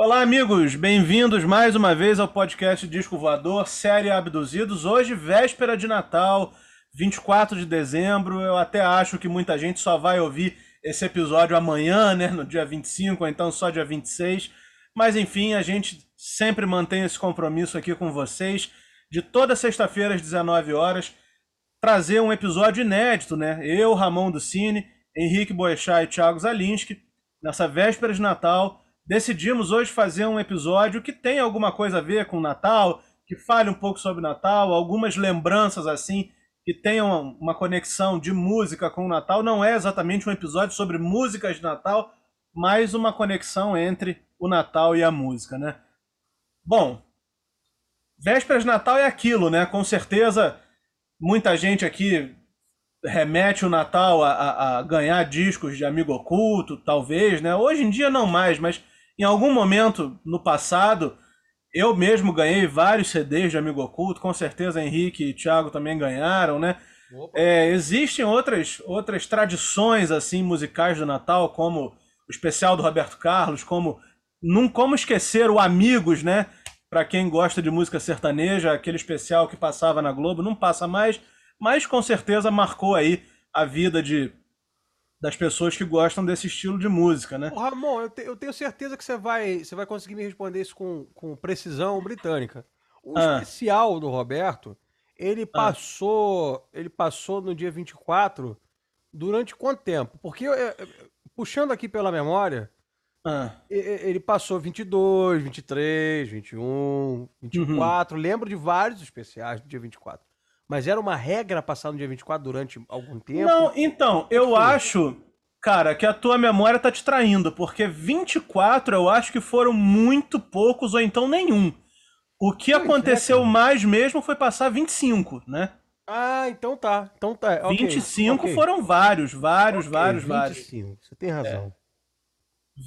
Olá, amigos, bem-vindos mais uma vez ao podcast Disco Voador, série Abduzidos. Hoje, véspera de Natal, 24 de dezembro. Eu até acho que muita gente só vai ouvir esse episódio amanhã, né, no dia 25, ou então só dia 26. Mas enfim, a gente sempre mantém esse compromisso aqui com vocês de toda sexta-feira às 19 horas trazer um episódio inédito, né? Eu, Ramon do Cine, Henrique Boechat e Thiago Zalinski, nessa véspera de Natal decidimos hoje fazer um episódio que tem alguma coisa a ver com o Natal, que fale um pouco sobre Natal, algumas lembranças assim que tenham uma conexão de música com o Natal. Não é exatamente um episódio sobre músicas de Natal, mas uma conexão entre o Natal e a música, né? Bom, vésperas de Natal é aquilo, né? Com certeza muita gente aqui remete o Natal a, a, a ganhar discos de amigo oculto, talvez, né? Hoje em dia não mais, mas em algum momento no passado, eu mesmo ganhei vários CDs de Amigo Oculto, com certeza Henrique e Thiago também ganharam, né? É, existem outras, outras tradições assim musicais do Natal, como o especial do Roberto Carlos, como não como esquecer o Amigos, né? Para quem gosta de música sertaneja, aquele especial que passava na Globo, não passa mais, mas com certeza marcou aí a vida de das pessoas que gostam desse estilo de música, né? Ô, Ramon, eu, te, eu, tenho certeza que você vai, você vai conseguir me responder isso com, com precisão britânica. O ah. especial do Roberto, ele ah. passou, ele passou no dia 24 durante quanto tempo? Porque puxando aqui pela memória, ah. ele passou 22, 23, 21, 24, uhum. lembro de vários especiais do dia 24. Mas era uma regra passar no dia 24 durante algum tempo? Não, então, eu acho, cara, que a tua memória tá te traindo, porque 24 eu acho que foram muito poucos ou então nenhum. O que pois é, aconteceu é, mais mesmo foi passar 25, né? Ah, então tá. Então tá. Okay, 25 okay. foram vários, vários, okay, vários, 25, vários. Você tem razão. É.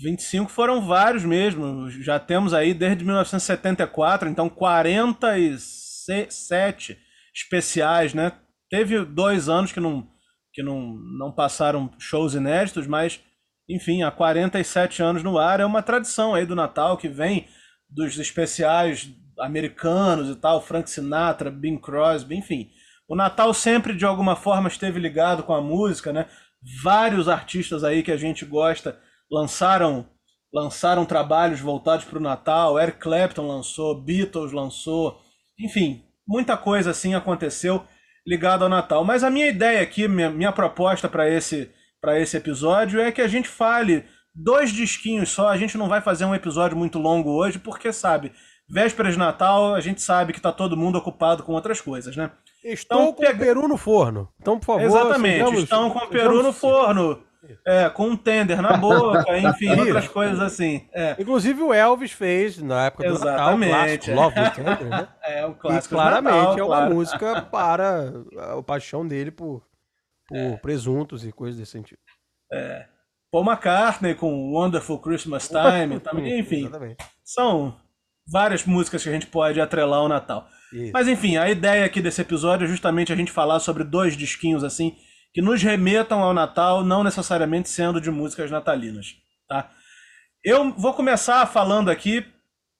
25 foram vários mesmo. Já temos aí desde 1974, então 47 especiais, né? Teve dois anos que não, que não, não passaram shows inéditos, mas, enfim, há 47 anos no ar é uma tradição aí do Natal que vem dos especiais americanos e tal, Frank Sinatra, Bing Crosby, enfim. O Natal sempre, de alguma forma, esteve ligado com a música, né? Vários artistas aí que a gente gosta lançaram lançaram trabalhos voltados para o Natal. Eric Clapton lançou, Beatles lançou, enfim, muita coisa assim aconteceu ligado ao Natal. Mas a minha ideia aqui, minha, minha proposta para esse, esse episódio é que a gente fale dois disquinhos só. A gente não vai fazer um episódio muito longo hoje, porque, sabe, véspera de Natal, a gente sabe que está todo mundo ocupado com outras coisas, né? Estou então, com pega... peru no forno. Então, por favor. Exatamente, sejamos, estão com peru no forno. É, com um tender na boca, enfim, outras coisas assim. É. Inclusive o Elvis fez na época do Exatamente. Natal, clássico, Love Tender, né? É, um clássico e claramente Natal, é uma claro. música para a paixão dele por, por é. presuntos e coisas desse sentido. É. Paul McCartney com Wonderful Christmas Time, também, enfim. Exatamente. São várias músicas que a gente pode atrelar ao Natal. Isso. Mas enfim, a ideia aqui desse episódio é justamente a gente falar sobre dois disquinhos assim que nos remetam ao Natal, não necessariamente sendo de músicas natalinas, tá? Eu vou começar falando aqui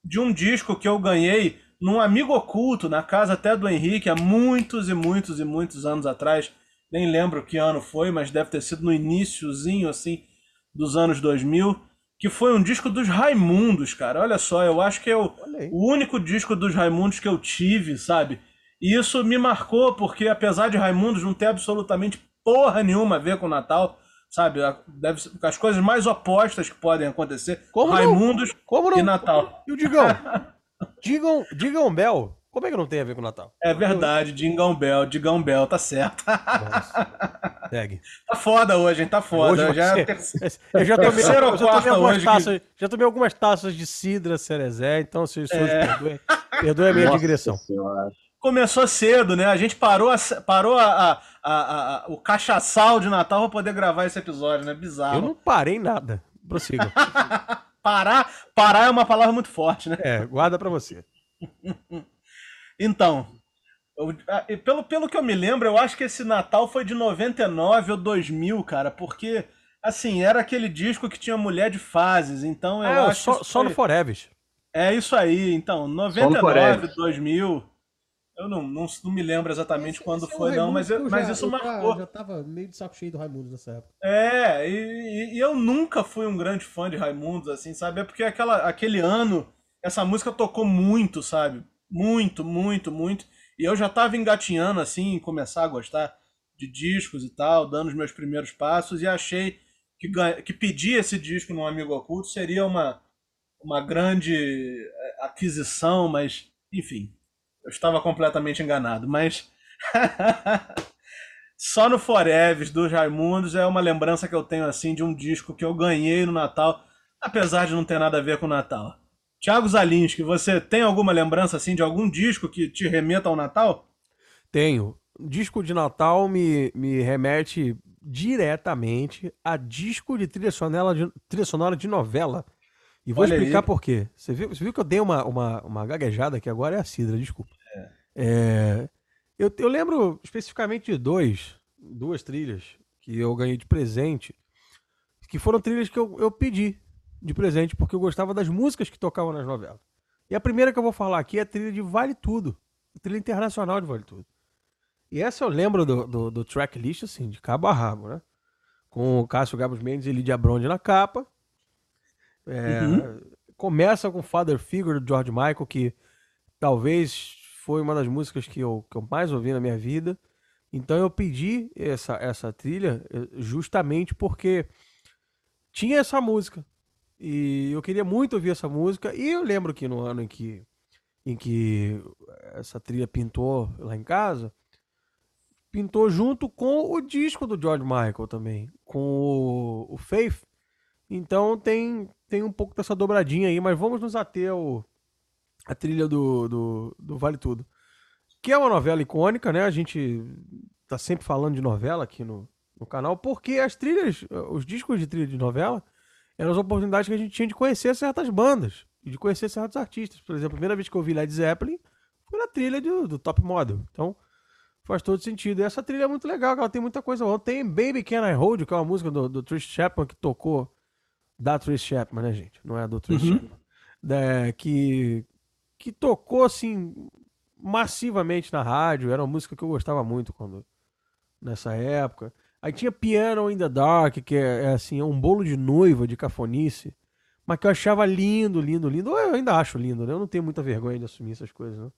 de um disco que eu ganhei num amigo oculto, na casa até do Henrique, há muitos e muitos e muitos anos atrás. Nem lembro que ano foi, mas deve ter sido no iníciozinho, assim, dos anos 2000. Que foi um disco dos Raimundos, cara. Olha só, eu acho que é o, o único disco dos Raimundos que eu tive, sabe? E isso me marcou, porque apesar de Raimundos não ter absolutamente porra nenhuma a ver com o Natal, sabe? Deve ser as coisas mais opostas que podem acontecer. Como Raimundos não? Como não? e Natal. E o Digão? Digam, Digam Bell. Como é que não tem a ver com o Natal? É verdade, Digão Bell, Digão Bell, tá certo. Nossa, segue. Tá foda hoje, hein? Tá foda. Hoje já, eu já tomei, já tomei algumas taças, que... já tomei algumas taças de cidra cerezé, então se o é. perdoe, perdoe a minha Nossa digressão. Senhora começou cedo, né? A gente parou, a, parou a, a, a, o cachaçal de Natal para poder gravar esse episódio, né? Bizarro. Eu não parei nada. Prossiga. parar, parar é uma palavra muito forte, né? É, guarda para você. então, eu, pelo, pelo que eu me lembro, eu acho que esse Natal foi de 99 ou 2000, cara, porque assim, era aquele disco que tinha mulher de fases, então eu é, acho só, só no Forever. É isso aí, então, 99, 2000. Eu não, não, não, me lembro exatamente esse, quando esse foi, é não, mas, eu, mas isso eu marcou. Eu já tava meio de saco cheio do Raimundos nessa época. É, e, e, eu nunca fui um grande fã de Raimundos, assim, sabe? É porque aquela, aquele ano, essa música tocou muito, sabe? Muito, muito, muito. E eu já tava engatinhando, assim, em começar a gostar de discos e tal, dando os meus primeiros passos, e achei que, que pedir esse disco num amigo oculto seria uma, uma grande é, aquisição, mas, enfim, eu estava completamente enganado. Mas só no Forever dos Raimundos é uma lembrança que eu tenho assim de um disco que eu ganhei no Natal, apesar de não ter nada a ver com o Natal. Tiago Zalinski, você tem alguma lembrança assim de algum disco que te remeta ao Natal? Tenho. Disco de Natal me, me remete diretamente a disco de trilha sonora de, trilha sonora de novela. E vou Olha explicar aí. por quê. Você viu, você viu que eu dei uma, uma, uma gaguejada que agora é a Cidra, desculpa. É. É, eu, eu lembro especificamente de dois, duas trilhas que eu ganhei de presente, que foram trilhas que eu, eu pedi de presente porque eu gostava das músicas que tocavam nas novelas. E a primeira que eu vou falar aqui é a trilha de Vale Tudo, trilha internacional de Vale Tudo. E essa eu lembro do, do, do tracklist, assim, de cabo a rabo, né? Com o Cássio Gabos Mendes e Lidia Bronde na capa. É, uhum. Começa com Father Figure do George Michael, que talvez foi uma das músicas que eu, que eu mais ouvi na minha vida. Então eu pedi essa, essa trilha eh, justamente porque tinha essa música. E eu queria muito ouvir essa música. E eu lembro que no ano em que, em que essa trilha pintou lá em casa, pintou junto com o disco do George Michael também, com o, o Faith. Então tem, tem um pouco dessa dobradinha aí, mas vamos nos ater ao, a trilha do, do, do, Vale Tudo. Que é uma novela icônica, né? A gente tá sempre falando de novela aqui no, no canal, porque as trilhas, os discos de trilha de novela, eram as oportunidades que a gente tinha de conhecer certas bandas e de conhecer certos artistas. Por exemplo, a primeira vez que eu vi Led Zeppelin foi na trilha do, do Top Model. Então, faz todo sentido. E essa trilha é muito legal, ela tem muita coisa boa. Tem Baby Can I Hold que é uma música do, do Trish Chapman que tocou da Trish Chapman, né, gente? Não é do Trish uhum. Chapman. É, que, que tocou assim massivamente na rádio. Era uma música que eu gostava muito quando nessa época. Aí tinha Piano in the Dark, que é, é assim, é um bolo de noiva de cafonice, mas que eu achava lindo, lindo, lindo. Eu ainda acho lindo, né? Eu não tenho muita vergonha de assumir essas coisas, né?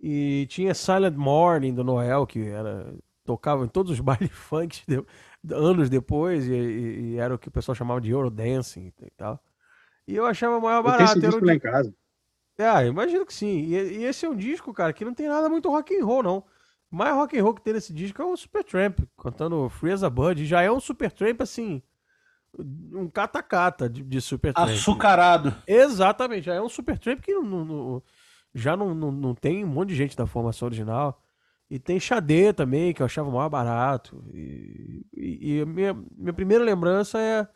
E tinha Silent Morning do Noel, que era tocava em todos os bailes funk anos depois, e, e, e, era o que o pessoal chamava de Eurodancing e tal. E eu achava mais barato. Eu tenho esse disco lá em casa. É, imagino que sim. E, e, esse é um disco, cara, que não tem nada muito rock and roll, não. O mais rock and roll que tem nesse disco é o Supertramp, cantando Free as a Bud. Já é um Supertramp, assim, um catacata de, de Supertramp. Açucarado. Exatamente, já é um Supertramp que não, não, já não, não, não tem um monte de gente da formação original. E tem Xadê também, que eu achava mais barato. E, e, e minha, minha primeira lembrança é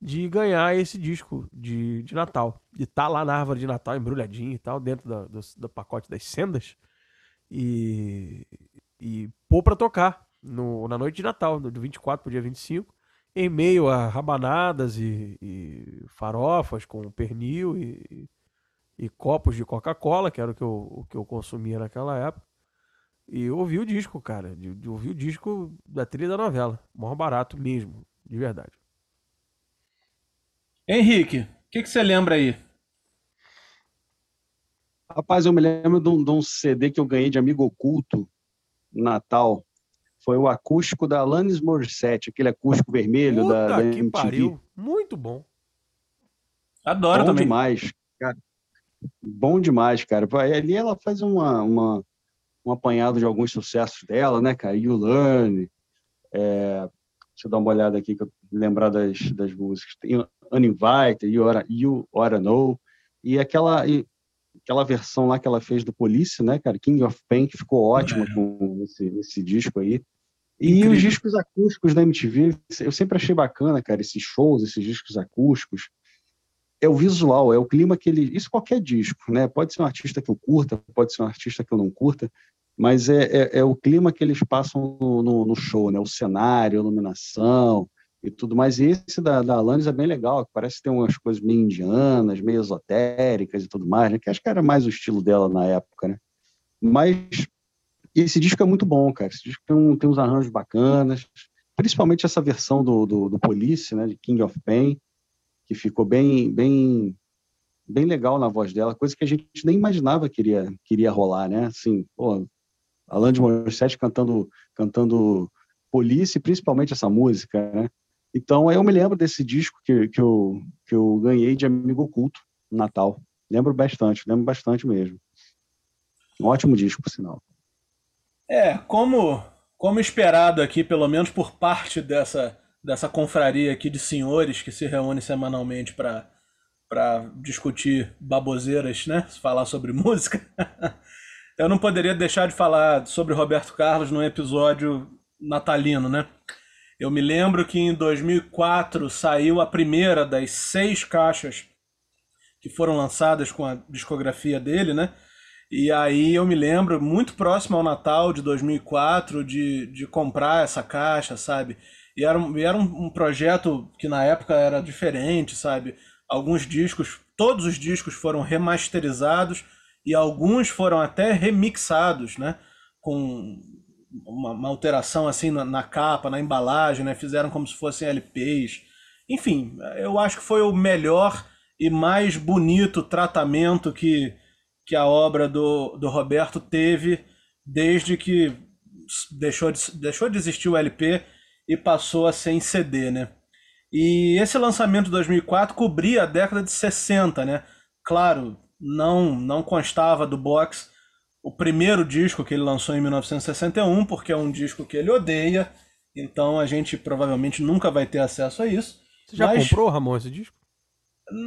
de ganhar esse disco de, de Natal. De estar tá lá na árvore de Natal, embrulhadinho e tal, dentro da, do, do pacote das sendas. E, e pôr pra tocar no, na noite de Natal, do 24 pro dia 25, em meio a rabanadas e, e farofas com pernil e, e copos de Coca-Cola, que era o que, eu, o que eu consumia naquela época. E eu ouvi o disco, cara. De, de ouvir o disco da trilha da novela. Maior barato mesmo, de verdade. Henrique, o que, que você lembra aí? Rapaz, eu me lembro de um, de um, CD que eu ganhei de amigo oculto Natal. Foi o acústico da Alanis Morissette, aquele acústico vermelho Puta da, da que MTV. Pariu. Muito bom. Adoro bom também. demais, cara. Bom demais, cara. Ali ela faz uma, uma, um apanhado de alguns sucessos dela, né, cara? You Learn. É... Deixa eu dar uma olhada aqui, que eu lembrar das, das músicas. Tem Uninvited, You Oughta, you Oughta Know, e aquela, e aquela versão lá que ela fez do Police, né, cara, King of Pain, que ficou ótima é. com esse, esse disco aí. E Incrível. os discos acústicos da MTV, eu sempre achei bacana, cara, esses shows, esses discos acústicos. É o visual, é o clima que ele. Isso qualquer disco, né? Pode ser um artista que eu curta, pode ser um artista que eu não curta, mas é, é, é o clima que eles passam no, no, show, né? O cenário, a iluminação, e tudo mais. E esse da, da Alanis é bem legal, parece ter umas coisas meio indianas, meio esotéricas e tudo mais, né? Que acho que era mais o estilo dela na época, né? Mas esse disco é muito bom, cara. Esse disco tem, um, tem uns arranjos bacanas, principalmente essa versão do, do, do Police, né? De King of Pain, que ficou bem, bem, bem legal na voz dela, coisa que a gente nem imaginava que iria, que iria rolar, né? Assim, pô, Alain de Morissette cantando, cantando Police, principalmente essa música, né? Então, eu me lembro desse disco que, que, eu, que eu ganhei de amigo oculto no Natal. Lembro bastante, lembro bastante mesmo. Um ótimo disco, por sinal. É, como, como esperado aqui, pelo menos por parte dessa, dessa confraria aqui de senhores que se reúne semanalmente para para discutir baboseiras, né? Falar sobre música. eu não poderia deixar de falar sobre Roberto Carlos num episódio natalino, né? Eu me lembro que em 2004 saiu a primeira das seis caixas que foram lançadas com a discografia dele, né? E aí eu me lembro, muito próximo ao Natal de 2004, de, de comprar essa caixa, sabe? E era, um, era um, um projeto que na época era diferente, sabe? Alguns discos, todos os discos foram remasterizados e alguns foram até remixados, né? Com uma, uma alteração assim na, na, capa, na embalagem, né? Fizeram como se fossem LPs. Enfim, eu acho que foi o melhor e mais bonito tratamento que, que a obra do, do Roberto teve desde que deixou de, deixou de existir o LP e passou a ser em CD, né? E esse lançamento de 2004 cobria a década de 60, né? Claro, não não constava do box o primeiro disco que ele lançou em 1961, porque é um disco que ele odeia, então a gente provavelmente nunca vai ter acesso a isso. Você já mas... comprou, Ramon, esse disco?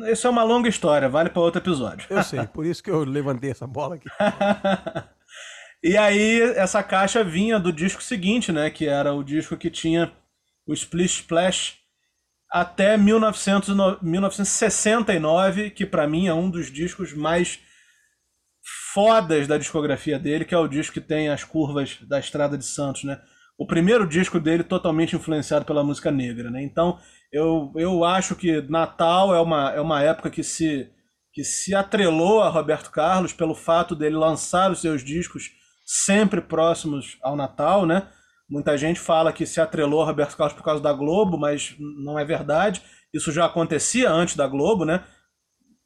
Isso é uma longa história, vale para outro episódio. Eu sei, por isso que eu levantei essa bola aqui. e aí, essa caixa vinha do disco seguinte, né? Que era o disco que tinha o Splish Splash até 1900, 1969, que para mim é um dos discos mais fodas da discografia dele, que é o disco que tem as curvas da Estrada de Santos, né? O primeiro disco dele totalmente influenciado pela música negra, né? Então, eu, eu acho que Natal é uma, é uma época que se, que se atrelou a Roberto Carlos pelo fato dele lançar os seus discos sempre próximos ao Natal, né? Muita gente fala que se atrelou a Roberto Carlos por causa da Globo, mas não é verdade. Isso já acontecia antes da Globo, né?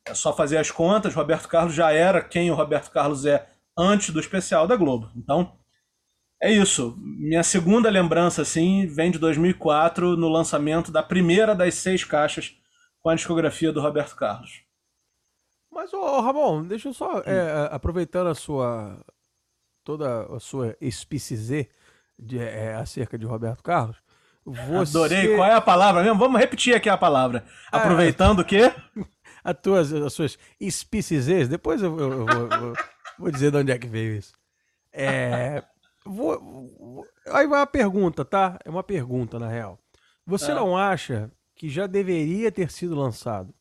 É só fazer as contas. Roberto Carlos já era quem o Roberto Carlos é antes do especial da Globo. Então, é isso. Minha segunda lembrança, assim, vem de 2004, no lançamento da primeira das seis caixas com a discografia do Roberto Carlos. Mas, ô, Ramon, deixa eu só, é, aproveitando a sua, toda a sua espicizê de, é, acerca de Roberto Carlos, você... Adorei. Qual é a palavra mesmo? Vamos repetir aqui a palavra. Ah, Aproveitando o quê? as, tuas, as suas espicizês. Depois eu, eu, eu vou, vou, dizer de onde é que veio isso. É, vou, aí vai uma pergunta, tá? É uma pergunta, na real. Você ah. não acha que já deveria ter sido lançado?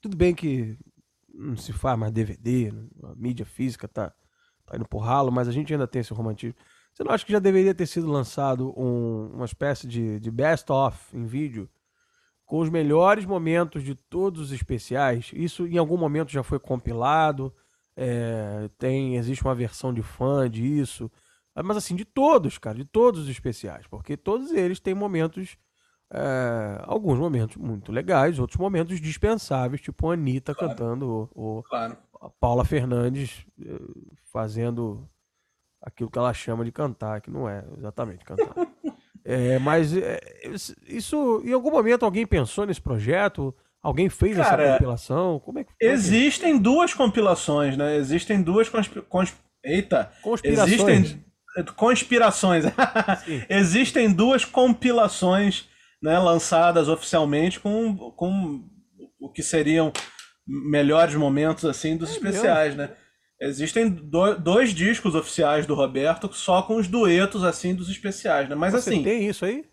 Tudo bem que não se faz mais DVD, a mídia física tá, tá indo por ralo, mas a gente ainda tem esse romantismo. Você não acha que já deveria ter sido lançado um, uma espécie de, de best-of em vídeo com os melhores momentos de todos os especiais. Isso em algum momento já foi compilado. É, tem existe uma versão de fã disso, mas assim de todos, cara, de todos os especiais, porque todos eles têm momentos, é, alguns momentos muito legais, outros momentos dispensáveis, tipo a Anitta claro. cantando, ou, claro. A Paula Fernandes eh, fazendo aquilo que ela chama de cantar, que não é exatamente cantar. É, mas é, isso, em algum momento alguém pensou nesse projeto? Alguém fez Cara, essa compilação? Como é que, como existem é duas compilações, né? Existem duas consp... Consp... Eita! Conspirações. Existem conspirações. existem duas compilações né, lançadas oficialmente com, com o que seriam melhores momentos assim dos é especiais, né? Existem do, dois discos oficiais do Roberto só com os duetos assim dos especiais, né? Mas Você assim. tem isso aí?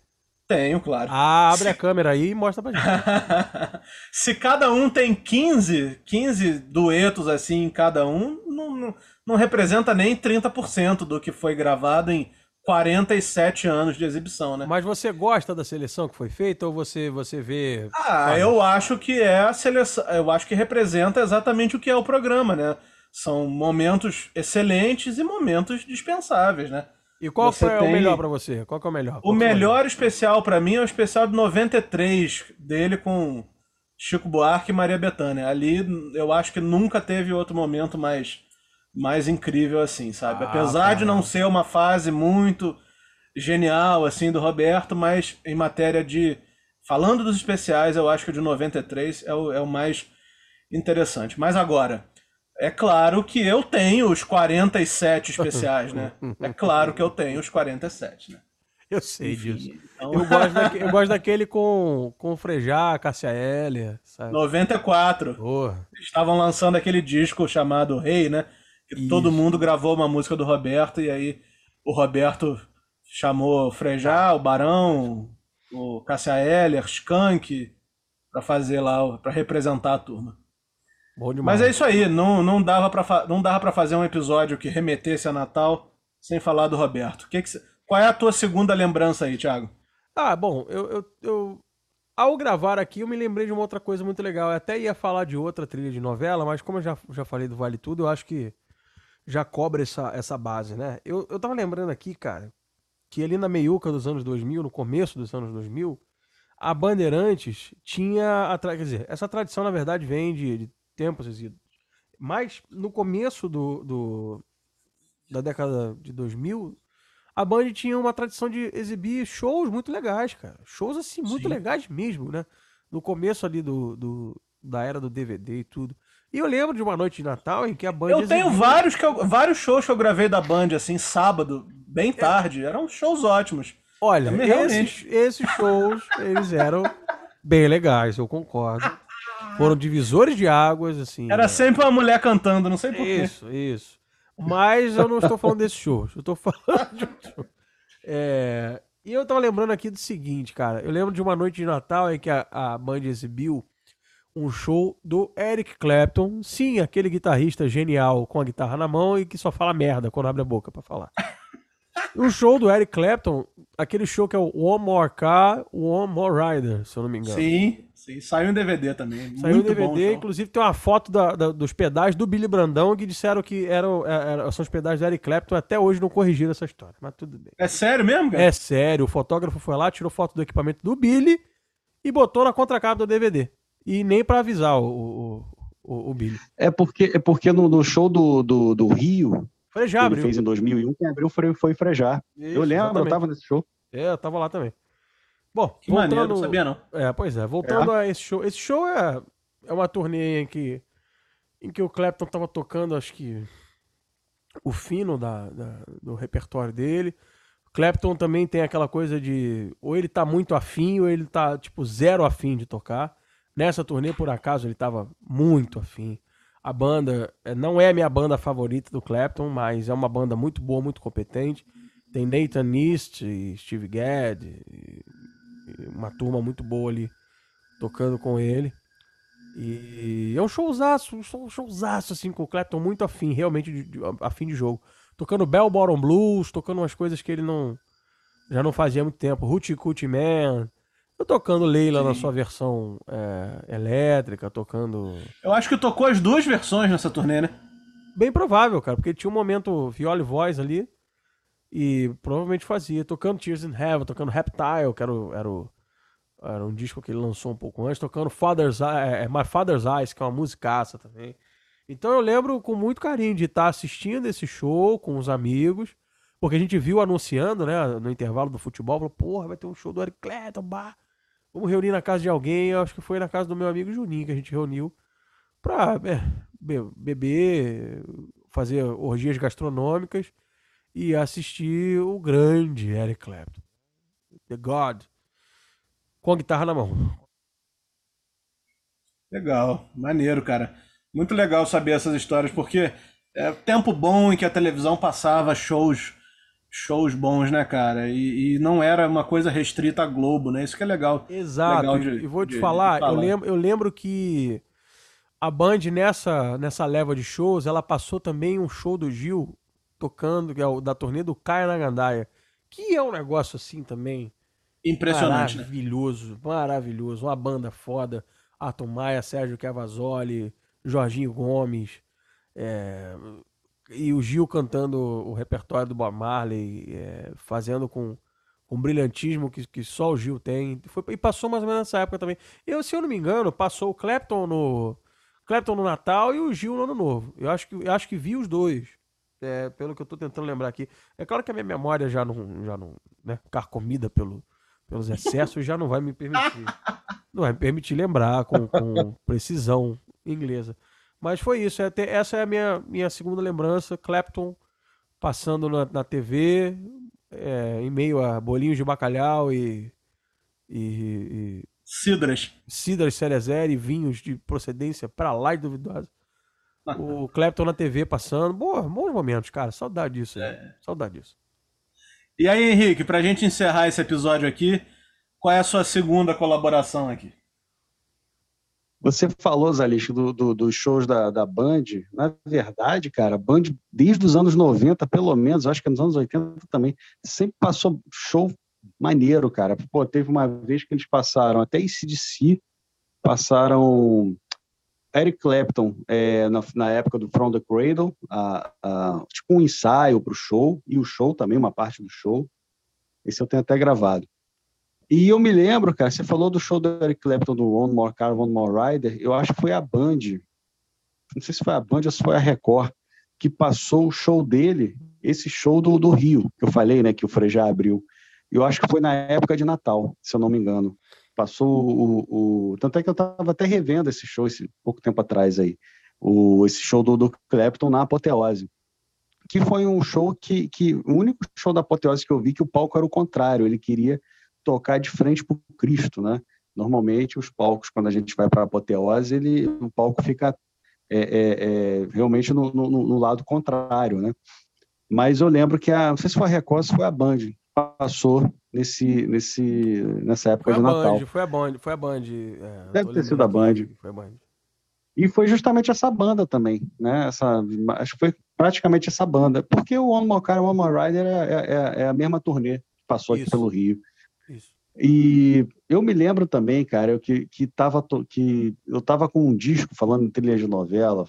Tenho, claro. Ah, abre Se... a câmera aí e mostra pra gente. Se cada um tem 15, 15 duetos assim em cada um, não, não, não representa nem 30% do que foi gravado em 47 anos de exibição, né? Mas você gosta da seleção que foi feita ou você, você vê. Ah, eu acho que é a seleção. Eu acho que representa exatamente o que é o programa, né? São momentos excelentes e momentos dispensáveis, né? E qual você foi tem... o melhor para você? Qual é o melhor? Qual o melhor especial para mim é o especial de 93 dele com Chico Buarque e Maria Bethânia. Ali eu acho que nunca teve outro momento mais mais incrível assim, sabe? Ah, Apesar de não ser uma fase muito genial assim do Roberto, mas em matéria de falando dos especiais, eu acho que o de 93 é o, é o mais interessante. Mas agora, é claro que eu tenho os 47 especiais, né? É claro que eu tenho os 47, né? Eu sei Enfim, disso. Então... Eu, gosto daquele, eu gosto daquele com, com Frejá, Cássia Heller, sabe? 94. Porra. Estavam lançando aquele disco chamado Rei, né? Que Isso. todo mundo gravou uma música do Roberto e aí o Roberto chamou Frejá, o Barão, o Cássia Heller, Skank, para fazer lá, para representar a turma. Mas é isso aí, não, não dava para não dava para fazer um episódio que remetesse a Natal sem falar do Roberto. Que que. Qual é a tua segunda lembrança aí, Thiago? Ah, bom, eu, eu, eu, ao gravar aqui eu me lembrei de uma outra coisa muito legal. Eu até ia falar de outra trilha de novela, mas como eu já, já falei do Vale Tudo, eu acho que já cobre essa, essa base, né? Eu, eu tava lembrando aqui, cara, que ali na meiuca dos anos 2000, no começo dos anos 2000, a Bandeirantes tinha. A tra... Quer dizer, essa tradição na verdade vem de, de tempos idos. Mas no começo do, do, da década de 2000, a Band tinha uma tradição de exibir shows muito legais, cara. Shows assim, muito Sim. legais mesmo, né? No começo ali do, do, da era do DVD e tudo. E eu lembro de uma noite de Natal em que a Band. Eu tenho vários, que eu, vários shows que eu gravei da Band, assim, sábado, bem é. tarde. É. Eram shows ótimos. Olha, esses, esses shows, eles eram bem legais, eu concordo. Foram divisores de águas, assim. Era sempre uma mulher cantando, não sei porquê. Isso, isso. Mas eu não estou falando desse show. Eu estou falando de um show. É... E eu tava lembrando aqui do seguinte, cara. Eu lembro de uma noite de Natal em que a, a Band exibiu um show do Eric Clapton. Sim, aquele guitarrista genial com a guitarra na mão e que só fala merda quando abre a boca para falar. O show do Eric Clapton, aquele show que é o One More Car, One More Rider, se eu não me engano. Sim, Sim, saiu um DVD também. Saiu um DVD, inclusive tem uma foto da, da, dos pedais do Billy Brandão que disseram que eram, é, eram, são os pedais do Eric Clapton. Até hoje não corrigiram essa história, mas tudo bem. É sério mesmo, cara? É sério. O fotógrafo foi lá, tirou foto do equipamento do Billy e botou na contracapa do DVD. E nem para avisar o, o, o, o, Billy. É porque, é porque no, no show do, do, do Rio, Frejá que ele fez em 2001, quem abriu foi, foi Frejar. Isso, eu lembro, exatamente. eu tava nesse show. É, eu tava lá também. Bom, que voltando... maneiro, não sabia não. É, pois é, voltando é. a esse show. Esse show é, é uma turnê em que, em que o Clapton tava tocando, acho que, o fino da, da, do repertório dele. O Clapton também tem aquela coisa de ou ele tá muito afim ou ele tá, tipo, zero afim de tocar. Nessa turnê, por acaso, ele tava muito afim. A banda é, não é a minha banda favorita do Clapton, mas é uma banda muito boa, muito competente. Tem Nathan East, Steve Gadd, uma turma muito boa ali tocando com ele. E é um showzaço, um showzaço, assim, com o Clapton muito afim, realmente afim de jogo. Tocando Bell Bottom Blues, tocando umas coisas que ele não já não fazia há muito tempo. Hoochie Coochie Man. Eu tocando Leila Sim. na sua versão é, elétrica, tocando. Eu acho que tocou as duas versões nessa turnê, né? Bem provável, cara, porque tinha um momento viola e voz ali. E provavelmente fazia, tocando Tears in Heaven, tocando Reptile, que era, o, era, o, era um disco que ele lançou um pouco antes, tocando Father's, é, é, My Father's Eyes, que é uma musicaça também. Então eu lembro com muito carinho de estar assistindo esse show com os amigos, porque a gente viu anunciando, né, no intervalo do futebol, falou, porra, vai ter um show do Eric Clapton, bah. Vamos reunir na casa de alguém, eu acho que foi na casa do meu amigo Juninho que a gente reuniu pra é, beber, fazer orgias gastronômicas e assistir o grande Eric Clapton, The God, com a guitarra na mão. Legal, maneiro, cara. Muito legal saber essas histórias, porque é tempo bom em que a televisão passava shows shows bons, né, cara? E, e, não era uma coisa restrita à Globo, né? Isso que é legal. Exato. Legal de, e vou te de, falar, de falar, Eu, lembro, eu lembro que a Band, nessa, nessa leva de shows, ela passou também um show do Gil tocando, que é o da turnê do Caia na Gandaia, que é um negócio assim também. Impressionante, maravilhoso, né? maravilhoso. Uma banda foda. Arthur Maia, Sérgio Cavazoli, Jorginho Gomes. É, e o Gil cantando o repertório do Bob Marley, é, fazendo com, com brilhantismo que, que só o Gil tem. Foi, e passou mais ou menos nessa época também. Eu, se eu não me engano, passou o Clapton no, Clapton no Natal e o Gil no Ano Novo. Eu acho que, eu acho que vi os dois. É, pelo que eu tô tentando lembrar aqui. É claro que a minha memória já não, já não, né, carcomida pelo, pelos excessos, já não vai me permitir. Não vai me permitir lembrar com, com precisão inglesa. Mas foi isso. É, essa é a minha, minha segunda lembrança. Clapton passando na, na TV, é, em meio a bolinhos de bacalhau e, e, e Cidras. Cidras Cerezer e vinhos de procedência para lá de duvidosa. o Clapton na TV passando. Boa, bons momentos, cara. Saudade disso. É. Saudade disso. E aí, Henrique, pra gente encerrar esse episódio aqui, qual é a sua segunda colaboração aqui? Você falou, Zalix, dos do, do shows da, da Band. Na verdade, cara, a Band, desde os anos 90, pelo menos, acho que nos anos 80 também, sempre passou show maneiro, cara. Pô, teve uma vez que eles passaram até ACDC, passaram Eric Clapton é, na, na, época do From the Cradle, a, a, tipo um ensaio para o show, e o show também, uma parte do show. Esse eu tenho até gravado. E eu me lembro, cara, você falou do show do Eric Clapton do One More Car, One More Rider, eu acho que foi a Band, não sei se foi a Band ou se foi a Record, que passou o show dele, esse show do, do Rio, que eu falei, né, que o Frejá abriu. Eu acho que foi na época de Natal, se eu não me engano. Passou o. o... Tanto é que eu estava até revendo esse show esse pouco tempo atrás aí. O, esse show do, do Clapton na Apoteose. Que foi um show que, que. O único show da Apoteose que eu vi que o palco era o contrário. Ele queria tocar de frente para o Cristo, né? Normalmente, os palcos, quando a gente vai para a Apoteose, ele, o palco fica é, é, é, realmente no, no, no, lado contrário, né? Mas eu lembro que a, não sei se foi a Record, se foi a Band, passou nesse, nesse, nessa época foi de Natal. Band, foi a Band, foi a Band. É, Deve ter sido a Band. Foi a Band. E foi justamente essa banda também, né? Essa, acho que foi praticamente essa banda. Porque o One More Car, One More Rider é, é, é, é a mesma turnê que passou Isso. aqui pelo Rio. E eu me lembro também, cara, eu, que, que, tava, que eu tava com um disco falando em trilha de novela,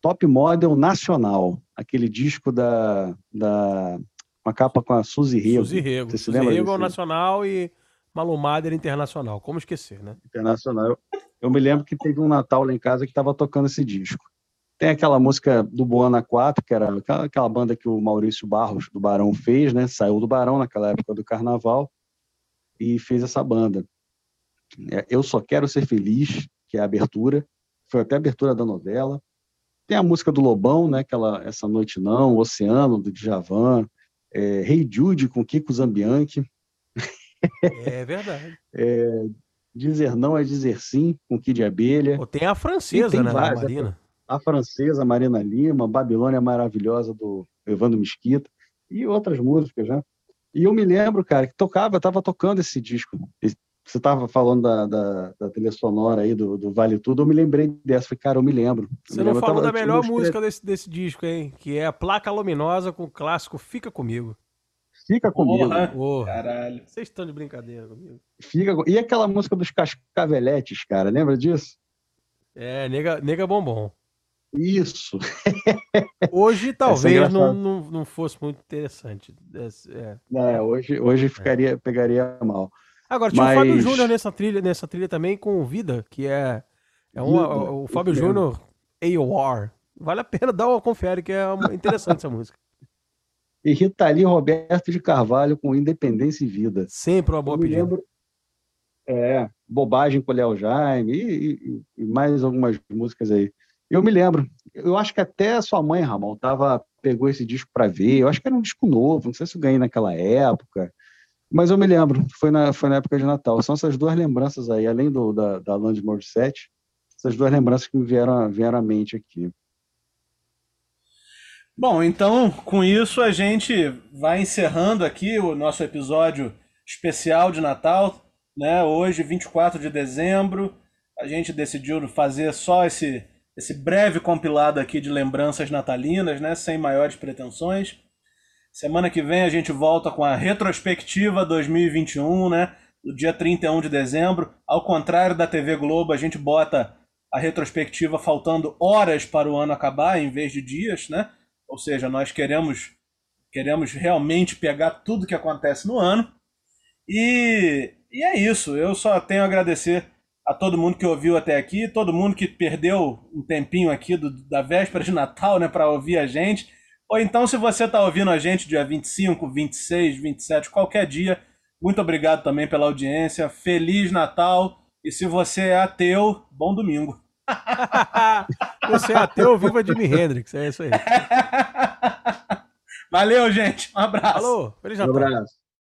Top Model Nacional, aquele disco da, da uma capa com a Suzy Rego. Suzy Rego. Suzy Rego é o nacional e Malumader internacional. Como esquecer, né? Internacional. Eu, eu, me lembro que teve um Natal lá em casa que estava tocando esse disco. Tem aquela música do Boana 4, que era aquela, aquela banda que o Maurício Barros, do Barão, fez, né? Saiu do Barão naquela época do Carnaval e fez essa banda. É, eu Só Quero Ser Feliz, que é a abertura. Foi até a abertura da novela. Tem a música do Lobão, né? Aquela Essa Noite Não, Oceano, do Djavan é, Hey Jude com Kiko Zambianchi. É verdade. é, dizer não é dizer sim com Kid Abelha. Pô, tem a francesa, tem né? Várias, a Marina. A francesa, Marina Lima, Babilônia Maravilhosa do Evandro Mesquita e outras músicas, né? E eu me lembro, cara, que tocava, eu tava tocando esse disco, você estava falando da, da, da, trilha sonora aí do, do, Vale Tudo, eu me lembrei dessa. Falei, cara, eu me lembro. Você me não lembro, falou tava, da melhor música desse, desse disco, hein? Que é a Placa Luminosa com o clássico Fica Comigo. Fica comigo. Porra, Porra. Caralho. Vocês estão de brincadeira comigo. Fica... E aquela música dos Cascaveletes, cara, lembra disso? É, Nega, Nega Bombom. Isso. Hoje talvez é não, não, não fosse muito interessante. É, é hoje, hoje ficaria, pegaria mal. Agora, tinha Mas... o Fábio Júnior nessa trilha, nessa trilha também com Vida, que é, é um, Vida, o Fábio Júnior AOR. Vale a pena dar uma confere, que é interessante essa música. E Rita Lee Roberto de Carvalho com Independência e Vida. Sempre uma boa pedida. Lembro... É, Bobagem com o Léo Jaime e, e, e, mais algumas músicas aí. Eu me lembro, eu acho que até sua mãe, Ramon, tava, pegou esse disco para ver, eu acho que era um disco novo, não sei se eu ganhei naquela época. Mas eu me lembro, foi na, foi na época de Natal. São essas duas lembranças aí, além do, da, da Land Morissette, essas duas lembranças que me vieram, vieram à mente aqui. Bom, então com isso a gente vai encerrando aqui o nosso episódio especial de Natal. Né? Hoje, 24 de dezembro, a gente decidiu fazer só esse, esse breve compilado aqui de lembranças natalinas, né? sem maiores pretensões. Semana que vem a gente volta com a retrospectiva 2021, né? No dia 31 de dezembro. Ao contrário da TV Globo, a gente bota a retrospectiva faltando horas para o ano acabar, em vez de dias, né? Ou seja, nós queremos queremos realmente pegar tudo que acontece no ano. E, e é isso. Eu só tenho a agradecer a todo mundo que ouviu até aqui, todo mundo que perdeu um tempinho aqui do, da véspera de Natal, né, para ouvir a gente. Ou então, se você está ouvindo a gente dia 25, 26, 27, qualquer dia, muito obrigado também pela audiência. Feliz Natal. E se você é ateu, bom domingo. você é ateu, viva Jimi Hendrix. É isso aí. Valeu, gente. Um abraço. Falou. Feliz Natal. Um abraço.